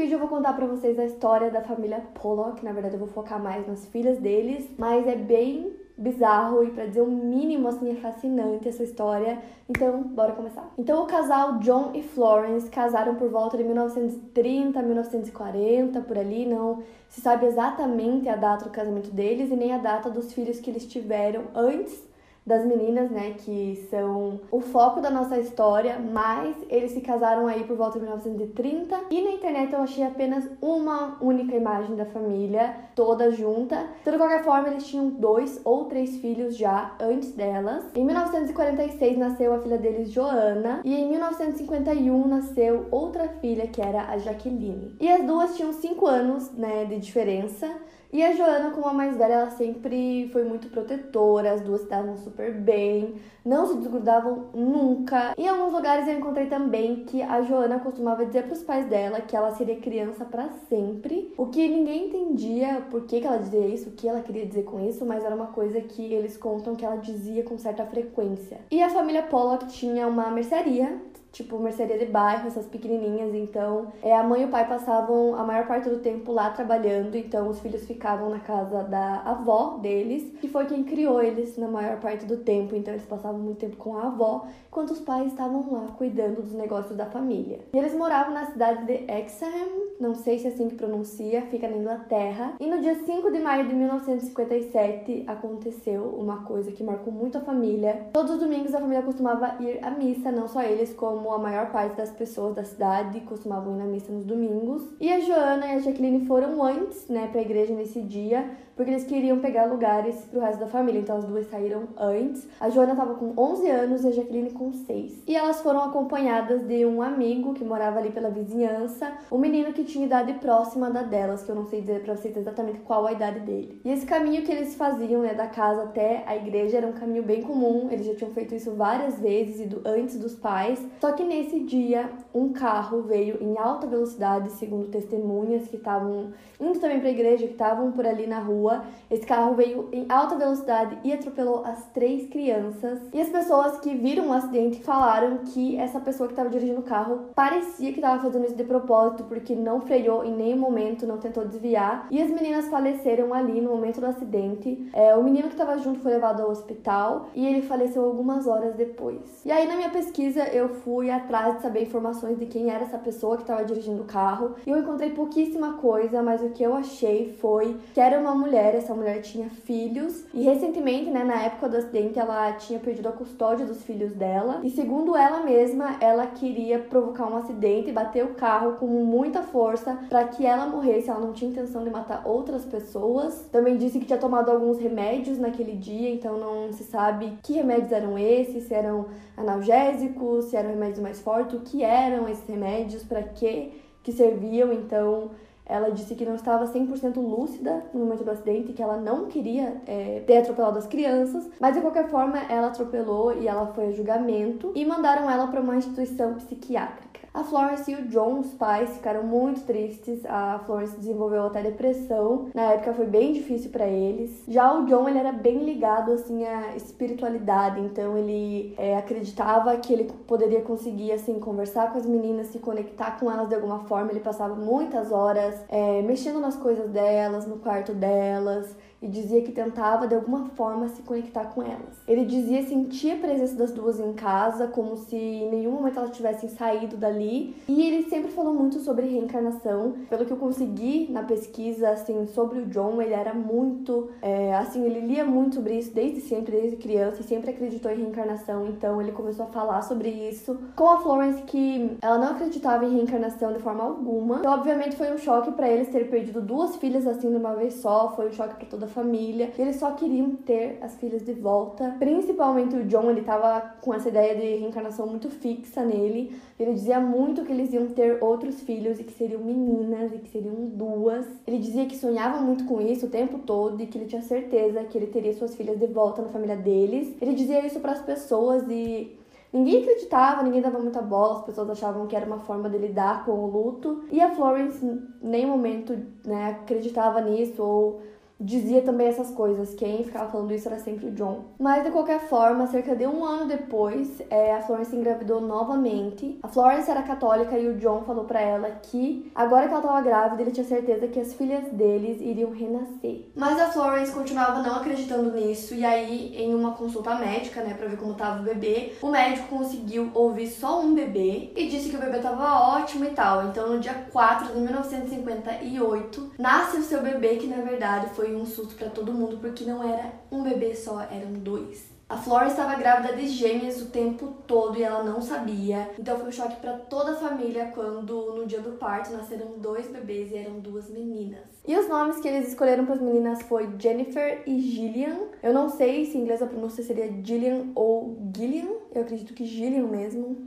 vídeo eu vou contar para vocês a história da família Pollock. Na verdade, eu vou focar mais nas filhas deles, mas é bem bizarro e para dizer o mínimo assim é fascinante essa história. Então, bora começar. Então, o casal John e Florence casaram por volta de 1930, 1940, por ali, não se sabe exatamente a data do casamento deles e nem a data dos filhos que eles tiveram antes das meninas, né, que são o foco da nossa história, mas eles se casaram aí por volta de 1930 e na internet eu achei apenas uma única imagem da família toda junta. De qualquer forma, eles tinham dois ou três filhos já antes delas. Em 1946 nasceu a filha deles, Joana, e em 1951 nasceu outra filha que era a Jaqueline. E as duas tinham cinco anos, né, de diferença. E a Joana, como a mais velha, ela sempre foi muito protetora, as duas se davam super bem, não se desgrudavam nunca. Em alguns lugares eu encontrei também que a Joana costumava dizer para os pais dela que ela seria criança para sempre, o que ninguém entendia por que, que ela dizia isso, o que ela queria dizer com isso, mas era uma coisa que eles contam que ela dizia com certa frequência. E a família Pollock tinha uma mercearia tipo mercearia de bairro, essas pequenininhas. Então, é, a mãe e o pai passavam a maior parte do tempo lá trabalhando, então os filhos ficavam na casa da avó deles, que foi quem criou eles na maior parte do tempo. Então, eles passavam muito tempo com a avó, enquanto os pais estavam lá cuidando dos negócios da família. E eles moravam na cidade de Exham, não sei se é assim que pronuncia, fica na Inglaterra. E no dia 5 de maio de 1957 aconteceu uma coisa que marcou muito a família. Todos os domingos a família costumava ir à missa, não só eles, como como a maior parte das pessoas da cidade costumavam ir na missa nos domingos. E a Joana e a Jacqueline foram antes, né, para a igreja nesse dia, porque eles queriam pegar lugares pro resto da família. Então as duas saíram antes. A Joana tava com 11 anos e a Jacqueline com 6. E elas foram acompanhadas de um amigo que morava ali pela vizinhança, um menino que tinha idade próxima da delas, que eu não sei dizer para vocês exatamente qual a idade dele. E esse caminho que eles faziam, né, da casa até a igreja era um caminho bem comum. Eles já tinham feito isso várias vezes antes dos pais. Só só que nesse dia, um carro veio em alta velocidade, segundo testemunhas que estavam indo também para a igreja, que estavam por ali na rua. Esse carro veio em alta velocidade e atropelou as três crianças. E as pessoas que viram o acidente falaram que essa pessoa que estava dirigindo o carro parecia que estava fazendo isso de propósito, porque não freou em nenhum momento, não tentou desviar. E as meninas faleceram ali no momento do acidente. É, o menino que estava junto foi levado ao hospital e ele faleceu algumas horas depois. E aí, na minha pesquisa, eu fui fui atrás de saber informações de quem era essa pessoa que estava dirigindo o carro. E eu encontrei pouquíssima coisa, mas o que eu achei foi que era uma mulher, essa mulher tinha filhos. E recentemente, né, na época do acidente, ela tinha perdido a custódia dos filhos dela. E segundo ela mesma, ela queria provocar um acidente e bater o carro com muita força para que ela morresse. Ela não tinha intenção de matar outras pessoas. Também disse que tinha tomado alguns remédios naquele dia, então não se sabe que remédios eram esses, se eram analgésicos, se eram remédios mais fortes, o que eram esses remédios, para que que serviam. Então, ela disse que não estava 100% lúcida no momento do acidente, que ela não queria é, ter atropelado as crianças, mas de qualquer forma ela atropelou e ela foi a julgamento e mandaram ela para uma instituição psiquiátrica. A Florence e o John, os pais, ficaram muito tristes. A Florence desenvolveu até depressão. Na época foi bem difícil para eles. Já o John, ele era bem ligado assim à espiritualidade, então ele é, acreditava que ele poderia conseguir assim conversar com as meninas, se conectar com elas de alguma forma. Ele passava muitas horas é, mexendo nas coisas delas, no quarto delas e dizia que tentava de alguma forma se conectar com elas. Ele dizia sentir a presença das duas em casa, como se em nenhum momento elas tivessem saído dali. E ele sempre falou muito sobre reencarnação. Pelo que eu consegui na pesquisa, assim, sobre o John, ele era muito, é, assim, ele lia muito sobre isso desde sempre, desde criança, e sempre acreditou em reencarnação. Então ele começou a falar sobre isso com a Florence, que ela não acreditava em reencarnação de forma alguma. Então, obviamente, foi um choque para eles ter perdido duas filhas assim de uma vez só. Foi um choque para toda família. E eles só queriam ter as filhas de volta. Principalmente o John, ele tava com essa ideia de reencarnação muito fixa nele. Ele dizia muito que eles iam ter outros filhos e que seriam meninas e que seriam duas. Ele dizia que sonhava muito com isso o tempo todo e que ele tinha certeza que ele teria suas filhas de volta na família deles. Ele dizia isso para as pessoas e Ninguém acreditava, ninguém dava muita bola, as pessoas achavam que era uma forma de lidar com o luto. E a Florence, em nenhum momento, né, acreditava nisso ou dizia também essas coisas. Quem ficava falando isso era sempre o John. Mas de qualquer forma, cerca de um ano depois, é, a Florence engravidou novamente. A Florence era católica e o John falou para ela que agora que ela estava grávida, ele tinha certeza que as filhas deles iriam renascer. Mas a Florence continuava não acreditando nisso e aí em uma consulta médica, né, para ver como tava o bebê, o médico conseguiu ouvir só um bebê e disse que o bebê tava ótimo e tal. Então no dia 4 de 1958, nasce o seu bebê que na verdade foi foi um susto para todo mundo porque não era um bebê só, eram dois. A Flora estava grávida de gêmeas o tempo todo e ela não sabia. Então foi um choque para toda a família quando no dia do parto nasceram dois bebês e eram duas meninas. E os nomes que eles escolheram para as meninas foi Jennifer e Gillian. Eu não sei se em inglês a pronúncia seria Gillian ou Gillian. Eu acredito que Gillian mesmo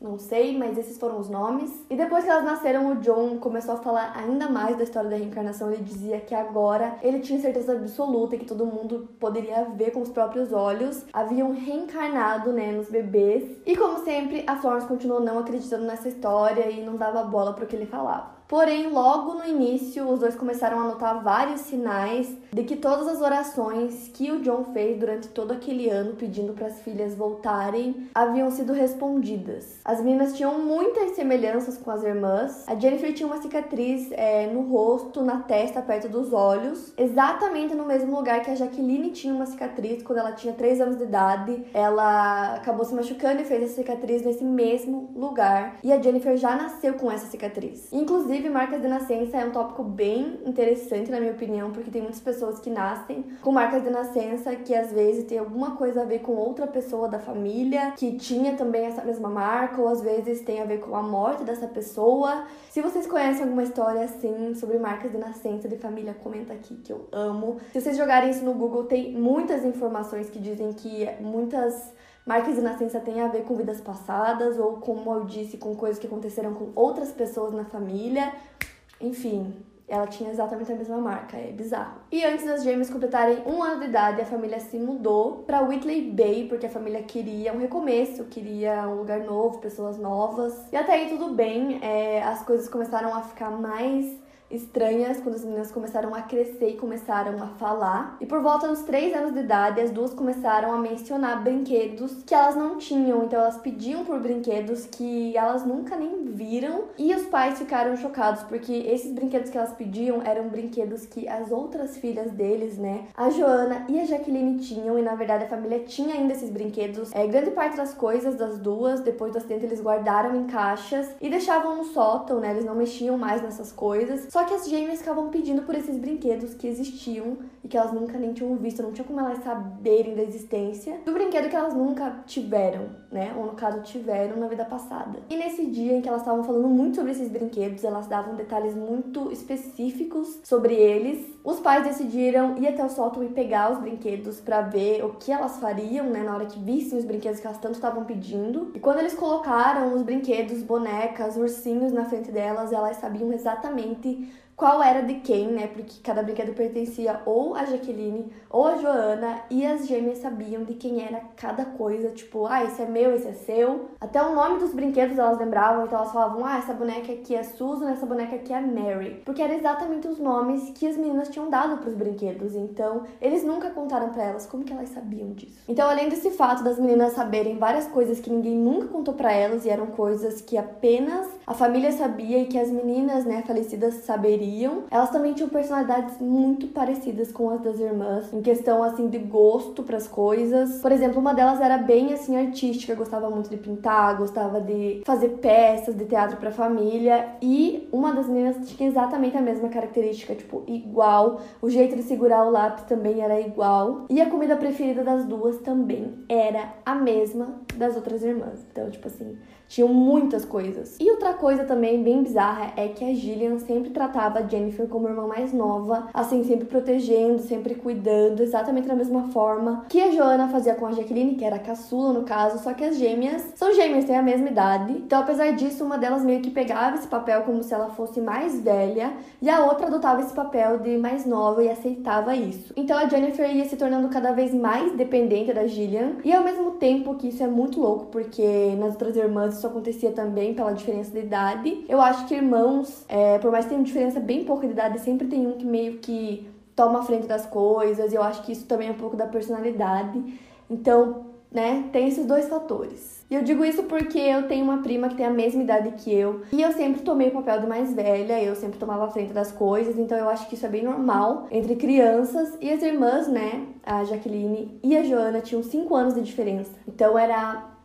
não sei, mas esses foram os nomes. E depois que elas nasceram, o John começou a falar ainda mais da história da reencarnação. Ele dizia que agora ele tinha certeza absoluta que todo mundo poderia ver com os próprios olhos. Haviam reencarnado, né, nos bebês. E como sempre, a Florence continuou não acreditando nessa história e não dava bola para o que ele falava. Porém, logo no início, os dois começaram a notar vários sinais de que todas as orações que o John fez durante todo aquele ano pedindo para as filhas voltarem haviam sido respondidas. As meninas tinham muitas semelhanças com as irmãs. A Jennifer tinha uma cicatriz é, no rosto, na testa, perto dos olhos, exatamente no mesmo lugar que a Jaqueline tinha uma cicatriz quando ela tinha 3 anos de idade. Ela acabou se machucando e fez essa cicatriz nesse mesmo lugar. E a Jennifer já nasceu com essa cicatriz. Inclusive, Inclusive, marcas de nascença é um tópico bem interessante, na minha opinião, porque tem muitas pessoas que nascem com marcas de nascença que às vezes tem alguma coisa a ver com outra pessoa da família que tinha também essa mesma marca, ou às vezes tem a ver com a morte dessa pessoa. Se vocês conhecem alguma história assim sobre marcas de nascença de família, comenta aqui que eu amo. Se vocês jogarem isso no Google, tem muitas informações que dizem que muitas Marcas de nascença tem a ver com vidas passadas ou, como eu disse, com coisas que aconteceram com outras pessoas na família. Enfim, ela tinha exatamente a mesma marca, é bizarro. E antes das gêmeas completarem um ano de idade, a família se mudou para Whitley Bay, porque a família queria um recomeço, queria um lugar novo, pessoas novas. E até aí tudo bem, é, as coisas começaram a ficar mais estranhas quando as meninas começaram a crescer e começaram a falar. E por volta dos 3 anos de idade, as duas começaram a mencionar brinquedos que elas não tinham. Então elas pediam por brinquedos que elas nunca nem viram. E os pais ficaram chocados porque esses brinquedos que elas pediam eram brinquedos que as outras filhas deles, né, a Joana e a Jaqueline tinham. E na verdade a família tinha ainda esses brinquedos. É, grande parte das coisas das duas, depois do acidente, eles guardaram em caixas e deixavam no sótão, né? Eles não mexiam mais nessas coisas. Só que as gêmeas ficavam pedindo por esses brinquedos que existiam e que elas nunca nem tinham visto, não tinha como elas saberem da existência do brinquedo que elas nunca tiveram, né? Ou no caso, tiveram na vida passada. E nesse dia em que elas estavam falando muito sobre esses brinquedos, elas davam detalhes muito específicos sobre eles. Os pais decidiram ir até o sótão e pegar os brinquedos para ver o que elas fariam, né? Na hora que vissem os brinquedos que elas tanto estavam pedindo. E quando eles colocaram os brinquedos, bonecas, ursinhos na frente delas, elas sabiam exatamente qual era de quem, né? Porque cada brinquedo pertencia ou a Jaqueline ou a Joana e as gêmeas sabiam de quem era cada coisa, tipo, ah, esse é meu, esse é seu. Até o nome dos brinquedos elas lembravam, então elas falavam, ah, essa boneca aqui é Susan, essa boneca aqui é Mary, porque eram exatamente os nomes que as meninas tinham dado para os brinquedos. Então, eles nunca contaram para elas como que elas sabiam disso. Então, além desse fato das meninas saberem várias coisas que ninguém nunca contou para elas e eram coisas que apenas a família sabia e que as meninas, né, falecidas saberiam elas também tinham personalidades muito parecidas com as das irmãs, em questão assim de gosto para as coisas. Por exemplo, uma delas era bem assim artística, gostava muito de pintar, gostava de fazer peças de teatro para família, e uma das meninas tinha exatamente a mesma característica, tipo, igual. O jeito de segurar o lápis também era igual, e a comida preferida das duas também era a mesma das outras irmãs. Então, tipo assim, tinham muitas coisas. E outra coisa também bem bizarra é que a Gillian sempre tratava a Jennifer como irmã mais nova, assim, sempre protegendo, sempre cuidando, exatamente da mesma forma que a Joana fazia com a Jacqueline, que era a caçula no caso, só que as gêmeas são gêmeas, têm a mesma idade. Então, apesar disso, uma delas meio que pegava esse papel como se ela fosse mais velha e a outra adotava esse papel de mais nova e aceitava isso. Então, a Jennifer ia se tornando cada vez mais dependente da Gillian e ao mesmo tempo que isso é muito louco, porque nas outras irmãs isso acontecia também pela diferença de idade. Eu acho que irmãos, é, por mais que tenham diferença bem pouca de idade, sempre tem um que meio que toma a frente das coisas. E eu acho que isso também é um pouco da personalidade. Então, né, tem esses dois fatores. E eu digo isso porque eu tenho uma prima que tem a mesma idade que eu. E eu sempre tomei o papel de mais velha, eu sempre tomava a frente das coisas, então eu acho que isso é bem normal entre crianças. E as irmãs, né, a Jaqueline e a Joana tinham 5 anos de diferença. Então era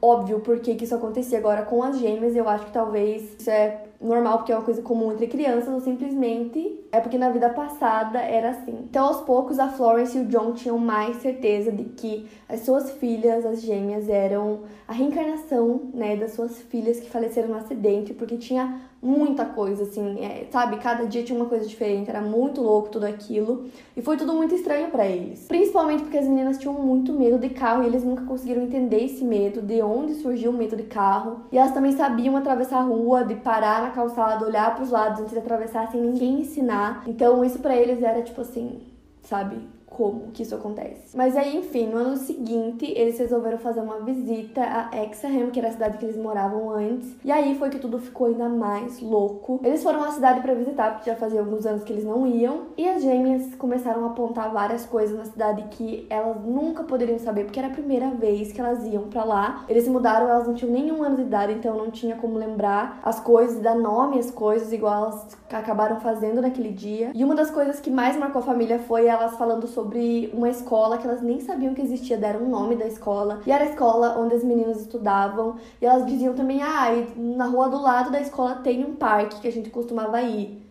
óbvio por que isso acontecia agora com as gêmeas. Eu acho que talvez isso é normal porque é uma coisa comum entre crianças ou simplesmente é porque na vida passada era assim. Então, aos poucos, a Florence e o John tinham mais certeza de que as suas filhas, as gêmeas, eram a reencarnação, né, das suas filhas que faleceram no acidente, porque tinha muita coisa, assim, é, sabe? Cada dia tinha uma coisa diferente, era muito louco tudo aquilo. E foi tudo muito estranho para eles. Principalmente porque as meninas tinham muito medo de carro e eles nunca conseguiram entender esse medo, de onde surgiu o medo de carro. E elas também sabiam atravessar a rua, de parar na calçada, olhar para os lados antes de atravessar sem ninguém ensinar. Então isso para eles era tipo assim, sabe? Como que isso acontece. Mas aí, enfim, no ano seguinte, eles resolveram fazer uma visita a Exham, que era a cidade que eles moravam antes. E aí foi que tudo ficou ainda mais louco. Eles foram à cidade para visitar, porque já fazia alguns anos que eles não iam. E as gêmeas começaram a apontar várias coisas na cidade que elas nunca poderiam saber, porque era a primeira vez que elas iam para lá. Eles se mudaram, elas não tinham nenhum ano de idade, então não tinha como lembrar as coisas, dar nome às coisas, igual elas acabaram fazendo naquele dia. E uma das coisas que mais marcou a família foi elas falando sobre sobre uma escola que elas nem sabiam que existia, deram o nome da escola. E era a escola onde as meninas estudavam. E elas diziam também: ah, na rua do lado da escola tem um parque que a gente costumava ir.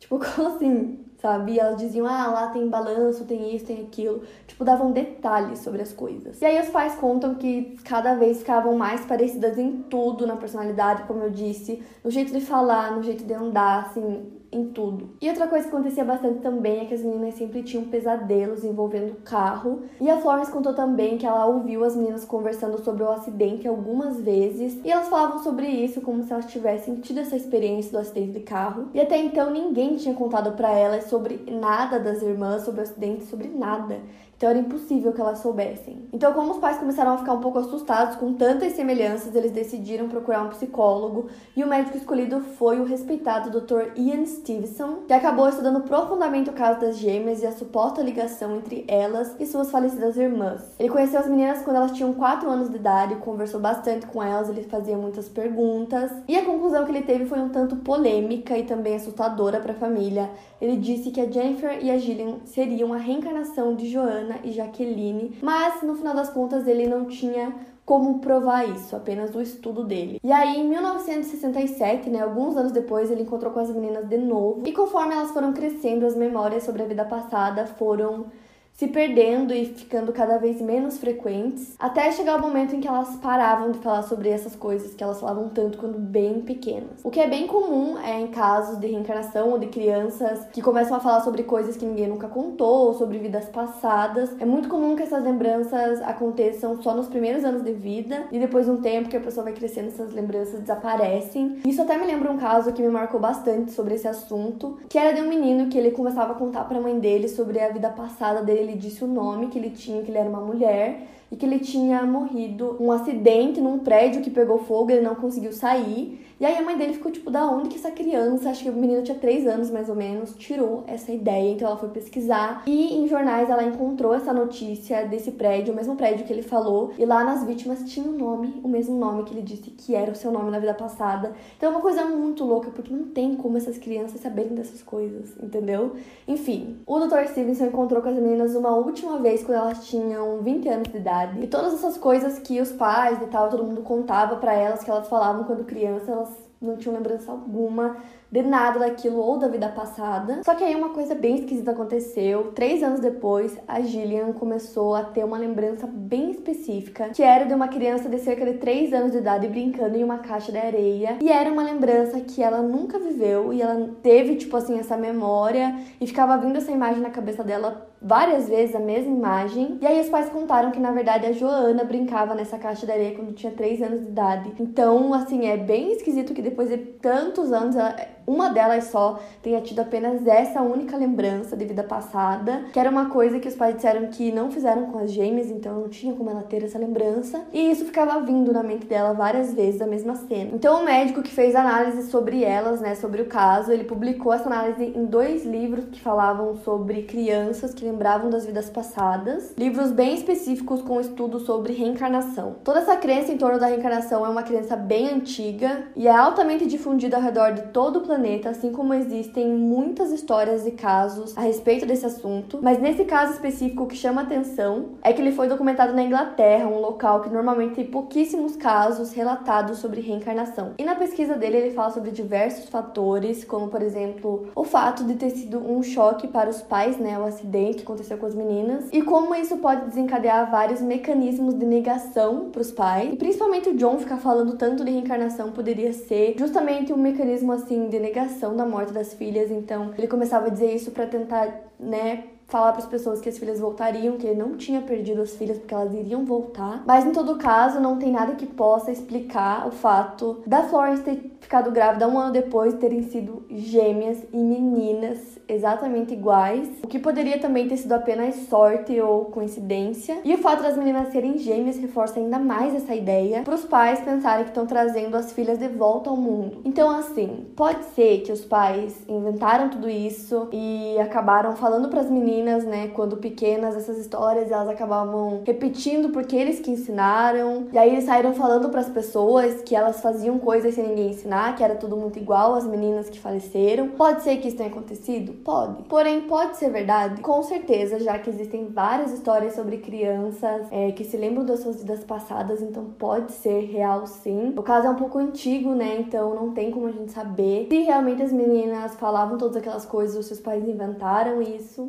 Tipo, como assim? sabe? E elas diziam, ah, lá tem balanço, tem isso, tem aquilo. Tipo, davam detalhes sobre as coisas. E aí os pais contam que cada vez ficavam mais parecidas em tudo, na personalidade, como eu disse, no jeito de falar, no jeito de andar, assim, em tudo. E outra coisa que acontecia bastante também é que as meninas sempre tinham pesadelos envolvendo o carro. E a Florence contou também que ela ouviu as meninas conversando sobre o acidente algumas vezes. E elas falavam sobre isso como se elas tivessem tido essa experiência do acidente de carro. E até então ninguém tinha contado para elas sobre nada das irmãs, sobre o acidente, sobre nada. Então era impossível que elas soubessem. Então, como os pais começaram a ficar um pouco assustados com tantas semelhanças, eles decidiram procurar um psicólogo e o médico escolhido foi o respeitado Dr. Ian Stevenson, que acabou estudando profundamente o caso das gêmeas e a suposta ligação entre elas e suas falecidas irmãs. Ele conheceu as meninas quando elas tinham 4 anos de idade, conversou bastante com elas, ele fazia muitas perguntas e a conclusão que ele teve foi um tanto polêmica e também assustadora para a família. Ele disse que a Jennifer e a Gillian seriam a reencarnação de Joanna e Jaqueline, mas no final das contas ele não tinha como provar isso, apenas o estudo dele. E aí, em 1967, né, alguns anos depois, ele encontrou com as meninas de novo, e conforme elas foram crescendo, as memórias sobre a vida passada foram se perdendo e ficando cada vez menos frequentes, até chegar o momento em que elas paravam de falar sobre essas coisas que elas falavam tanto quando bem pequenas. O que é bem comum é em casos de reencarnação ou de crianças que começam a falar sobre coisas que ninguém nunca contou, ou sobre vidas passadas. É muito comum que essas lembranças aconteçam só nos primeiros anos de vida e depois de um tempo que a pessoa vai crescendo, essas lembranças desaparecem. Isso até me lembra um caso que me marcou bastante sobre esse assunto, que era de um menino que ele começava a contar para a mãe dele sobre a vida passada dele ele disse o nome que ele tinha, que ele era uma mulher e que ele tinha morrido um acidente num prédio que pegou fogo, ele não conseguiu sair. E aí a mãe dele ficou tipo, da onde que essa criança, acho que o menino tinha 3 anos mais ou menos, tirou essa ideia. Então ela foi pesquisar e em jornais ela encontrou essa notícia desse prédio, o mesmo prédio que ele falou, e lá nas vítimas tinha o um nome, o mesmo nome que ele disse que era o seu nome na vida passada. Então é uma coisa muito louca, porque não tem como essas crianças saberem dessas coisas, entendeu? Enfim, o Dr. Stevenson encontrou com as meninas uma última vez quando elas tinham 20 anos de idade e todas essas coisas que os pais e tal, todo mundo contava para elas, que elas falavam quando criança, elas não tinham lembrança alguma de nada daquilo ou da vida passada. Só que aí uma coisa bem esquisita aconteceu. Três anos depois, a Gillian começou a ter uma lembrança bem específica, que era de uma criança de cerca de três anos de idade brincando em uma caixa de areia. E era uma lembrança que ela nunca viveu e ela teve, tipo assim, essa memória e ficava vindo essa imagem na cabeça dela várias vezes a mesma imagem. E aí os pais contaram que na verdade a Joana brincava nessa caixa de areia quando tinha 3 anos de idade. Então, assim, é bem esquisito que depois de tantos anos ela uma delas só tenha tido apenas essa única lembrança de vida passada, que era uma coisa que os pais disseram que não fizeram com as gêmeas, então não tinha como ela ter essa lembrança. E isso ficava vindo na mente dela várias vezes a mesma cena. Então o médico que fez análise sobre elas, né, sobre o caso, ele publicou essa análise em dois livros que falavam sobre crianças que lembravam das vidas passadas, livros bem específicos com estudos sobre reencarnação. Toda essa crença em torno da reencarnação é uma crença bem antiga e é altamente difundida ao redor de todo o planeta planeta, assim como existem muitas histórias e casos a respeito desse assunto, mas nesse caso específico que chama atenção é que ele foi documentado na Inglaterra, um local que normalmente tem pouquíssimos casos relatados sobre reencarnação. E na pesquisa dele ele fala sobre diversos fatores, como por exemplo, o fato de ter sido um choque para os pais, né, o acidente que aconteceu com as meninas, e como isso pode desencadear vários mecanismos de negação para os pais. E principalmente o John ficar falando tanto de reencarnação poderia ser justamente um mecanismo assim de negação da morte das filhas, então ele começava a dizer isso para tentar, né, falar para as pessoas que as filhas voltariam, que ele não tinha perdido as filhas porque elas iriam voltar. Mas em todo caso, não tem nada que possa explicar o fato da Florence ter ficado grávida um ano depois, terem sido gêmeas e meninas exatamente iguais, o que poderia também ter sido apenas sorte ou coincidência. E o fato das meninas serem gêmeas reforça ainda mais essa ideia para os pais pensarem que estão trazendo as filhas de volta ao mundo. Então, assim, pode ser que os pais inventaram tudo isso e acabaram falando para as meninas meninas, né, quando pequenas, essas histórias elas acabavam repetindo porque eles que ensinaram. E aí eles saíram falando para as pessoas que elas faziam coisas sem ninguém ensinar, que era tudo muito igual às meninas que faleceram. Pode ser que isso tenha acontecido? Pode. Porém, pode ser verdade? Com certeza, já que existem várias histórias sobre crianças é, que se lembram das suas vidas passadas, então pode ser real sim. O caso é um pouco antigo, né? Então não tem como a gente saber se realmente as meninas falavam todas aquelas coisas ou se os pais inventaram isso.